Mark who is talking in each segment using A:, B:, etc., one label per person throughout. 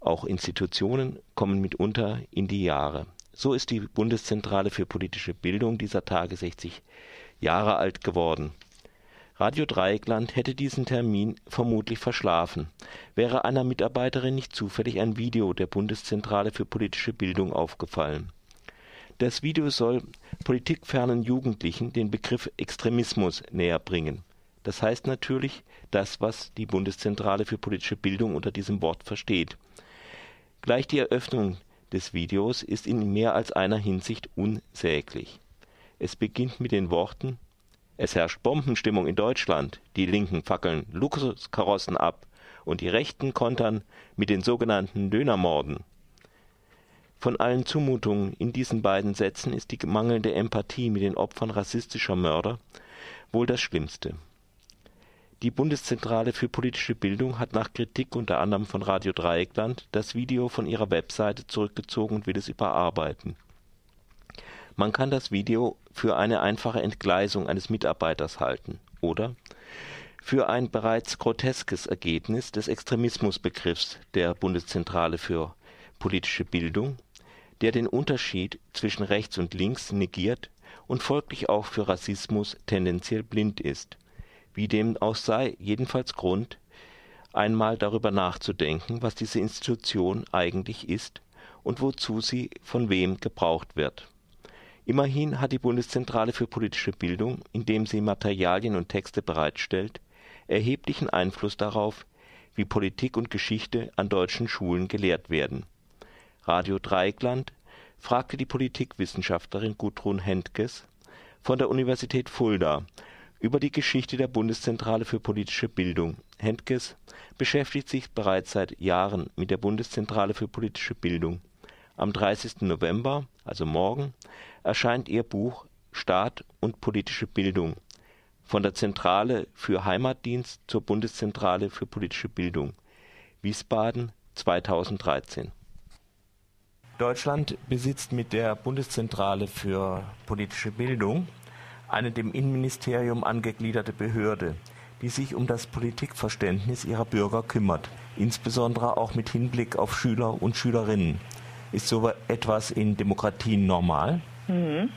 A: Auch Institutionen kommen mitunter in die Jahre. So ist die Bundeszentrale für politische Bildung dieser Tage 60 Jahre alt geworden. Radio Dreieckland hätte diesen Termin vermutlich verschlafen, wäre einer Mitarbeiterin nicht zufällig ein Video der Bundeszentrale für politische Bildung aufgefallen. Das Video soll politikfernen Jugendlichen den Begriff Extremismus näher bringen. Das heißt natürlich das, was die Bundeszentrale für politische Bildung unter diesem Wort versteht. Gleich die Eröffnung des Videos ist in mehr als einer Hinsicht unsäglich. Es beginnt mit den Worten es herrscht Bombenstimmung in Deutschland, die Linken fackeln Luxuskarossen ab und die Rechten kontern mit den sogenannten Dönermorden. Von allen Zumutungen in diesen beiden Sätzen ist die mangelnde Empathie mit den Opfern rassistischer Mörder wohl das Schlimmste. Die Bundeszentrale für politische Bildung hat nach Kritik unter anderem von Radio Dreieckland das Video von ihrer Webseite zurückgezogen und will es überarbeiten man kann das Video für eine einfache Entgleisung eines Mitarbeiters halten oder für ein bereits groteskes Ergebnis des Extremismusbegriffs der Bundeszentrale für politische Bildung, der den Unterschied zwischen rechts und links negiert und folglich auch für Rassismus tendenziell blind ist. Wie dem auch sei, jedenfalls Grund, einmal darüber nachzudenken, was diese Institution eigentlich ist und wozu sie von wem gebraucht wird Immerhin hat die Bundeszentrale für politische Bildung, indem sie Materialien und Texte bereitstellt, erheblichen Einfluss darauf, wie Politik und Geschichte an deutschen Schulen gelehrt werden. Radio Dreieckland fragte die Politikwissenschaftlerin Gudrun Hentges von der Universität Fulda über die Geschichte der Bundeszentrale für politische Bildung. Hentges beschäftigt sich bereits seit Jahren mit der Bundeszentrale für politische Bildung. Am 30. November, also morgen, erscheint ihr Buch Staat und politische Bildung – Von der Zentrale für Heimatdienst zur Bundeszentrale für politische Bildung (Wiesbaden 2013) Deutschland besitzt mit der Bundeszentrale für politische Bildung eine dem Innenministerium angegliederte Behörde, die sich um das Politikverständnis ihrer Bürger kümmert, insbesondere auch mit Hinblick auf Schüler und Schülerinnen. Ist so etwas in Demokratien normal?
B: Mhm.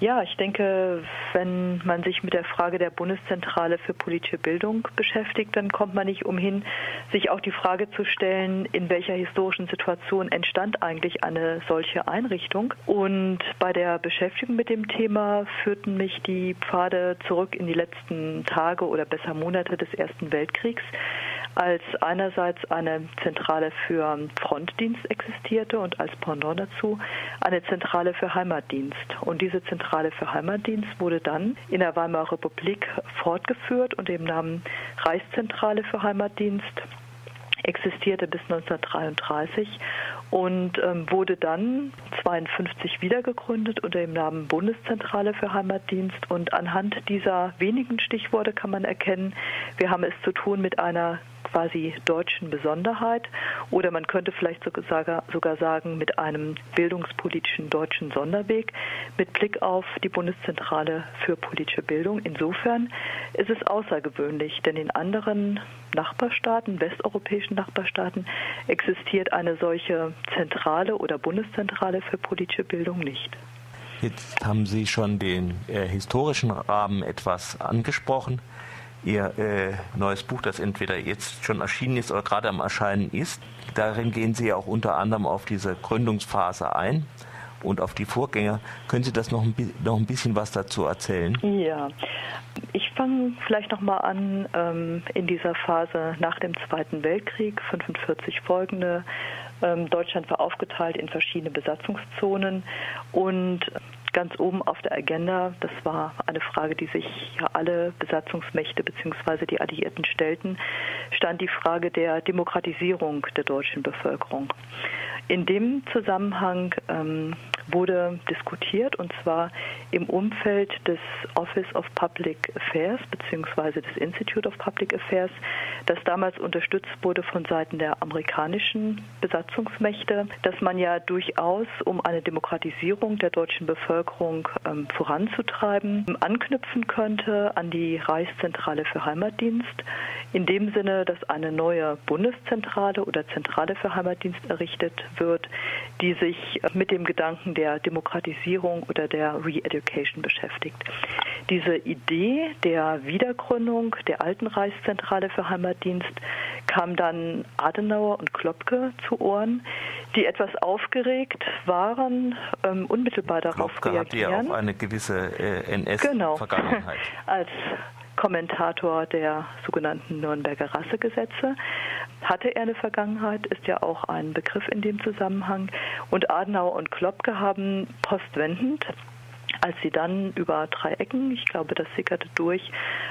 B: Ja, ich denke, wenn man sich mit der Frage der Bundeszentrale für politische Bildung beschäftigt, dann kommt man nicht umhin, sich auch die Frage zu stellen, in welcher historischen Situation entstand eigentlich eine solche Einrichtung. Und bei der Beschäftigung mit dem Thema führten mich die Pfade zurück in die letzten Tage oder besser Monate des Ersten Weltkriegs als einerseits eine Zentrale für Frontdienst existierte und als Pendant dazu eine Zentrale für Heimatdienst. Und diese Zentrale für Heimatdienst wurde dann in der Weimarer Republik fortgeführt unter dem Namen Reichszentrale für Heimatdienst existierte bis 1933 und ähm, wurde dann 52 wiedergegründet unter dem Namen Bundeszentrale für Heimatdienst. Und anhand dieser wenigen Stichworte kann man erkennen, wir haben es zu tun mit einer quasi deutschen Besonderheit oder man könnte vielleicht sogar, sagen mit einem bildungspolitischen deutschen Sonderweg mit Blick auf die Bundeszentrale für politische Bildung. Insofern ist es außergewöhnlich, denn in anderen Nachbarstaaten, westeuropäischen Nachbarstaaten, existiert eine solche Zentrale oder Bundeszentrale für politische Bildung nicht.
A: Jetzt haben Sie schon den äh, historischen Rahmen etwas angesprochen. Ihr äh, neues Buch, das entweder jetzt schon erschienen ist oder gerade am Erscheinen ist. Darin gehen Sie ja auch unter anderem auf diese Gründungsphase ein und auf die Vorgänger. Können Sie das noch ein, noch ein bisschen was dazu erzählen?
B: Ja, ich fange vielleicht noch mal an ähm, in dieser Phase nach dem Zweiten Weltkrieg, 45 folgende. Ähm, Deutschland war aufgeteilt in verschiedene Besatzungszonen und ganz oben auf der Agenda. Das war eine Frage, die sich alle Besatzungsmächte bzw. die Alliierten stellten, stand die Frage der Demokratisierung der deutschen Bevölkerung. In dem Zusammenhang ähm, wurde diskutiert und zwar im Umfeld des Office of Public Affairs bzw. des Institute of Public Affairs, das damals unterstützt wurde von Seiten der amerikanischen Besatzungsmächte, dass man ja durchaus, um eine Demokratisierung der deutschen Bevölkerung ähm, voranzutreiben, anknüpfen könnte an die Reichszentrale für Heimatdienst, in dem Sinne, dass eine neue Bundeszentrale oder Zentrale für Heimatdienst errichtet wird, die sich mit dem Gedanken der Demokratisierung oder der Re-Education beschäftigt. Diese Idee der Wiedergründung der alten Reichszentrale für Heimatdienst kam dann Adenauer und Klopke zu Ohren, die etwas aufgeregt waren, ähm, unmittelbar darauf
A: Klopke reagieren. hatte ja auch eine gewisse äh, NS-Vergangenheit. Genau.
B: Als Kommentator der sogenannten Nürnberger Rassegesetze. Hatte er eine Vergangenheit, ist ja auch ein Begriff in dem Zusammenhang. Und Adenauer und Klopke haben postwendend als sie dann über drei Ecken, ich glaube, das sickerte durch,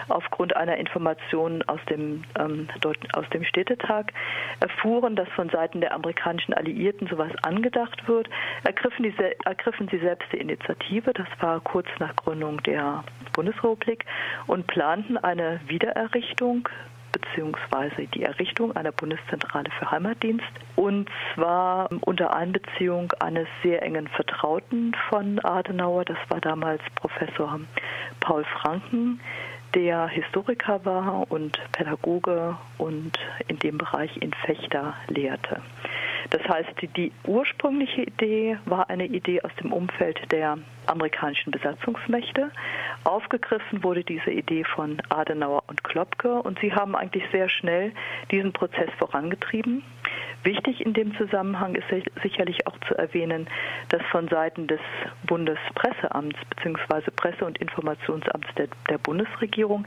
B: aufgrund einer Information aus dem, ähm, aus dem Städtetag erfuhren, dass von Seiten der amerikanischen Alliierten sowas angedacht wird, ergriffen, die, ergriffen sie selbst die Initiative, das war kurz nach Gründung der Bundesrepublik, und planten eine Wiedererrichtung beziehungsweise die Errichtung einer Bundeszentrale für Heimatdienst und zwar unter Einbeziehung eines sehr engen Vertrauten von Adenauer, das war damals Professor Paul Franken, der Historiker war und Pädagoge und in dem Bereich in Fechter lehrte. Das heißt, die ursprüngliche Idee war eine Idee aus dem Umfeld der amerikanischen Besatzungsmächte. Aufgegriffen wurde diese Idee von Adenauer und Klopke und sie haben eigentlich sehr schnell diesen Prozess vorangetrieben. Wichtig in dem Zusammenhang ist sicherlich auch zu erwähnen, dass von Seiten des Bundespresseamts bzw. Presse- und Informationsamts der, der Bundesregierung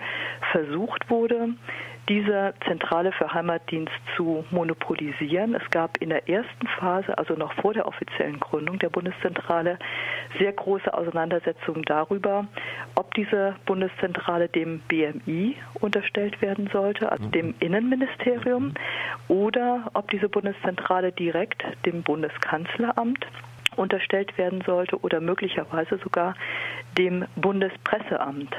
B: versucht wurde, diese Zentrale für Heimatdienst zu monopolisieren. Es gab in der ersten Phase, also noch vor der offiziellen Gründung der Bundeszentrale, sehr große Auseinandersetzungen darüber, ob diese Bundeszentrale dem BMI unterstellt werden sollte, also dem Innenministerium, oder ob diese Bundeszentrale direkt dem Bundeskanzleramt unterstellt werden sollte oder möglicherweise sogar dem Bundespresseamt.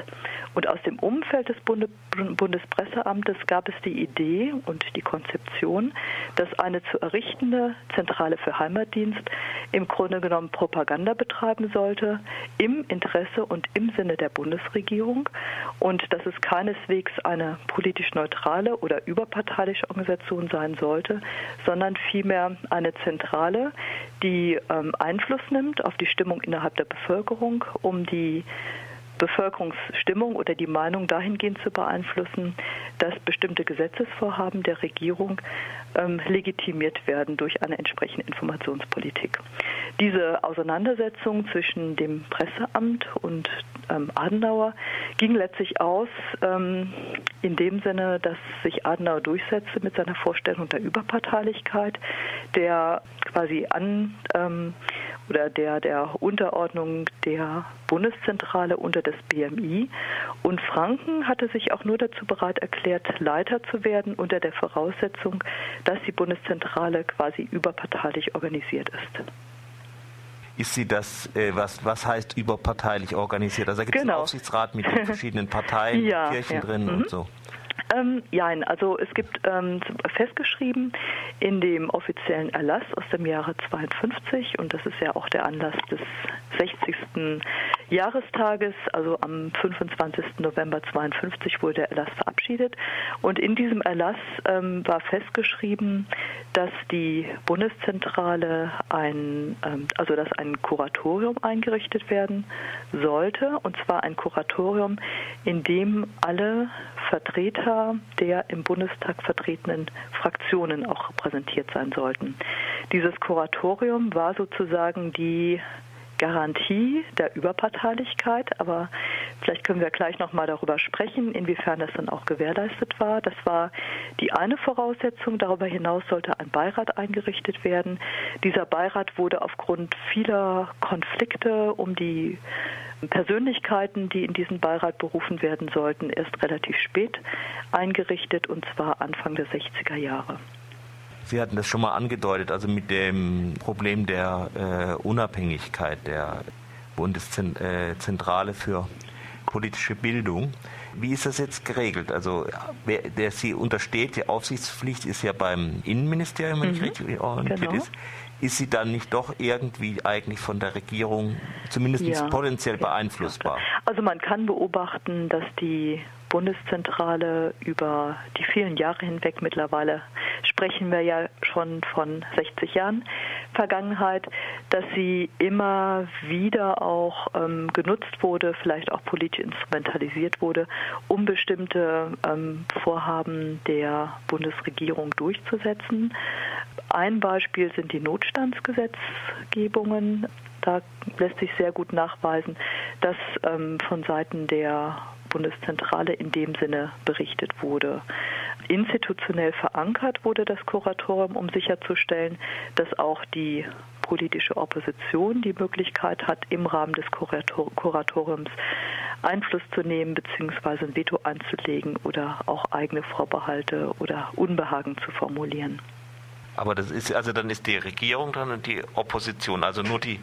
B: Und aus dem Umfeld des Bunde Bundespresseamtes gab es die Idee und die Konzeption, dass eine zu errichtende Zentrale für Heimatdienst im Grunde genommen Propaganda betreiben sollte, im Interesse und im Sinne der Bundesregierung und dass es keineswegs eine politisch neutrale oder überparteiliche Organisation sein sollte, sondern vielmehr eine Zentrale, die ähm, Einfluss nimmt auf die Stimmung innerhalb der Bevölkerung, um die Bevölkerungsstimmung oder die Meinung dahingehend zu beeinflussen, dass bestimmte Gesetzesvorhaben der Regierung ähm, legitimiert werden durch eine entsprechende Informationspolitik. Diese Auseinandersetzung zwischen dem Presseamt und ähm, Adenauer ging letztlich aus ähm, in dem Sinne, dass sich Adenauer durchsetzte mit seiner Vorstellung der Überparteilichkeit, der quasi an ähm, oder der, der Unterordnung der Bundeszentrale unter das BMI. Und Franken hatte sich auch nur dazu bereit erklärt, Leiter zu werden unter der Voraussetzung, dass die Bundeszentrale quasi überparteilich organisiert ist.
A: Ist sie das, äh, was, was heißt überparteilich organisiert? Also da gibt es genau. einen Aufsichtsrat mit den verschiedenen Parteien, ja, Kirchen ja. drin mhm. und so.
B: Ähm, also es gibt ähm, festgeschrieben in dem offiziellen Erlass aus dem Jahre 52 und das ist ja auch der Anlass des 60. Jahrestages, also am 25. November 52 wurde der Erlass verabschiedet und in diesem Erlass ähm, war festgeschrieben, dass die Bundeszentrale ein, ähm, also dass ein Kuratorium eingerichtet werden sollte und zwar ein Kuratorium, in dem alle Vertreter der im Bundestag vertretenen Fraktionen auch repräsentiert sein sollten. Dieses Kuratorium war sozusagen die Garantie der Überparteilichkeit, aber vielleicht können wir gleich noch mal darüber sprechen, inwiefern das dann auch gewährleistet war. Das war die eine Voraussetzung. Darüber hinaus sollte ein Beirat eingerichtet werden. Dieser Beirat wurde aufgrund vieler Konflikte um die Persönlichkeiten, die in diesen Beirat berufen werden sollten, erst relativ spät eingerichtet, und zwar Anfang der 60er Jahre.
A: Sie hatten das schon mal angedeutet, also mit dem Problem der äh, Unabhängigkeit der Bundeszentrale für politische Bildung. Wie ist das jetzt geregelt? Also wer, der Sie untersteht, die Aufsichtspflicht ist ja beim Innenministerium, wenn mhm, ich richtig orientiert genau. ist. Ist sie dann nicht doch irgendwie eigentlich von der Regierung zumindest ja, potenziell beeinflussbar?
B: Also man kann beobachten, dass die Bundeszentrale über die vielen Jahre hinweg mittlerweile sprechen wir ja schon von 60 Jahren Vergangenheit, dass sie immer wieder auch ähm, genutzt wurde, vielleicht auch politisch instrumentalisiert wurde, um bestimmte ähm, Vorhaben der Bundesregierung durchzusetzen. Ein Beispiel sind die Notstandsgesetzgebungen. Da lässt sich sehr gut nachweisen, dass ähm, von Seiten der Bundeszentrale in dem Sinne berichtet wurde. Institutionell verankert wurde das Kuratorium, um sicherzustellen, dass auch die politische Opposition die Möglichkeit hat, im Rahmen des Kurator Kuratoriums Einfluss zu nehmen bzw. ein Veto einzulegen oder auch eigene Vorbehalte oder Unbehagen zu formulieren.
A: Aber das ist also dann ist die Regierung dran und die Opposition, also nur die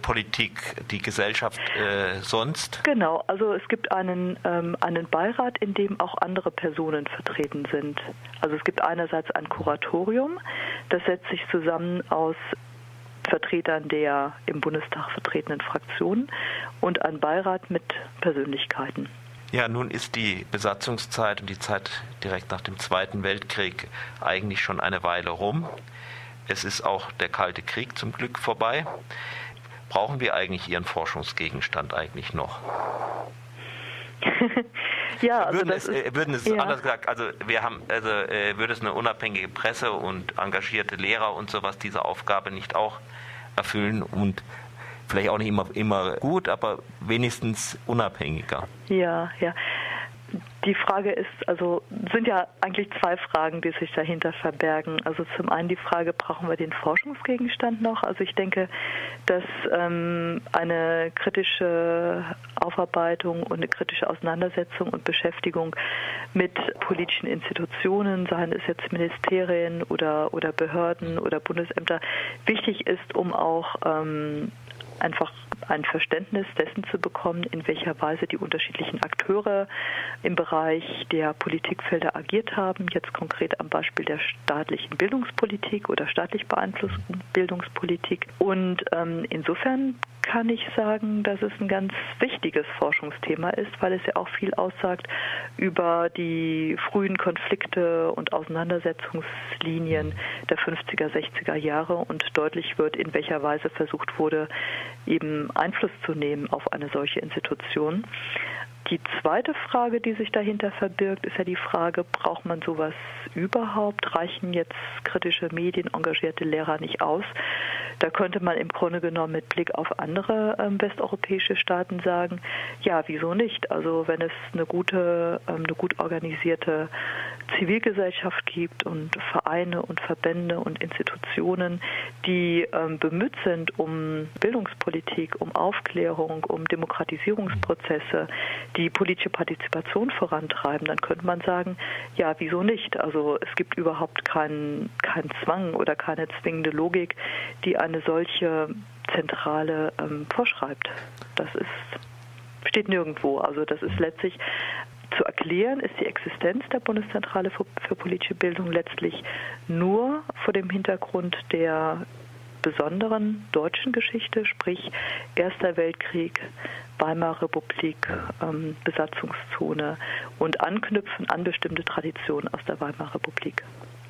A: Politik, die Gesellschaft äh, sonst?
B: Genau, also es gibt einen, ähm, einen Beirat, in dem auch andere Personen vertreten sind. Also es gibt einerseits ein Kuratorium, das setzt sich zusammen aus Vertretern der im Bundestag vertretenen Fraktionen und ein Beirat mit Persönlichkeiten.
A: Ja, nun ist die Besatzungszeit und die Zeit direkt nach dem Zweiten Weltkrieg eigentlich schon eine Weile rum. Es ist auch der Kalte Krieg zum Glück vorbei. Brauchen wir eigentlich Ihren Forschungsgegenstand eigentlich noch? ja, also würden es, äh, würden es ja. anders gesagt, also wir haben, also äh, würde es eine unabhängige Presse und engagierte Lehrer und sowas diese Aufgabe nicht auch erfüllen und vielleicht auch nicht immer, immer gut, aber wenigstens unabhängiger.
B: Ja, ja. Die Frage ist, also sind ja eigentlich zwei Fragen, die sich dahinter verbergen. Also zum einen die Frage, brauchen wir den Forschungsgegenstand noch? Also ich denke, dass ähm, eine kritische Aufarbeitung und eine kritische Auseinandersetzung und Beschäftigung mit politischen Institutionen, seien es jetzt Ministerien oder, oder Behörden oder Bundesämter, wichtig ist, um auch ähm, einfach ein Verständnis dessen zu bekommen, in welcher Weise die unterschiedlichen Akteure im Bereich der Politikfelder agiert haben, jetzt konkret am Beispiel der staatlichen Bildungspolitik oder staatlich beeinflussten Bildungspolitik. Und ähm, insofern kann ich sagen, dass es ein ganz wichtiges Forschungsthema ist, weil es ja auch viel aussagt über die frühen Konflikte und Auseinandersetzungslinien der 50er, 60er Jahre und deutlich wird, in welcher Weise versucht wurde, eben Einfluss zu nehmen auf eine solche Institution. Die zweite Frage, die sich dahinter verbirgt, ist ja die Frage, braucht man sowas überhaupt? Reichen jetzt kritische Medien, engagierte Lehrer nicht aus? Da könnte man im Grunde genommen mit Blick auf andere ähm, westeuropäische Staaten sagen, ja, wieso nicht? Also wenn es eine gute, ähm, eine gut organisierte Zivilgesellschaft gibt und Vereine und Verbände und Institutionen, die ähm, bemüht sind um Bildungspolitik, um Aufklärung, um Demokratisierungsprozesse, die politische Partizipation vorantreiben, dann könnte man sagen, ja, wieso nicht? Also es gibt überhaupt keinen kein Zwang oder keine zwingende Logik, die eine solche Zentrale ähm, vorschreibt. Das ist, steht nirgendwo. Also das ist letztlich zu erklären ist die Existenz der Bundeszentrale für, für, politische Bildung letztlich nur vor dem Hintergrund der besonderen deutschen Geschichte, sprich Erster Weltkrieg, Weimarer Republik, ähm, Besatzungszone und anknüpfen an bestimmte Traditionen aus der Weimarer Republik.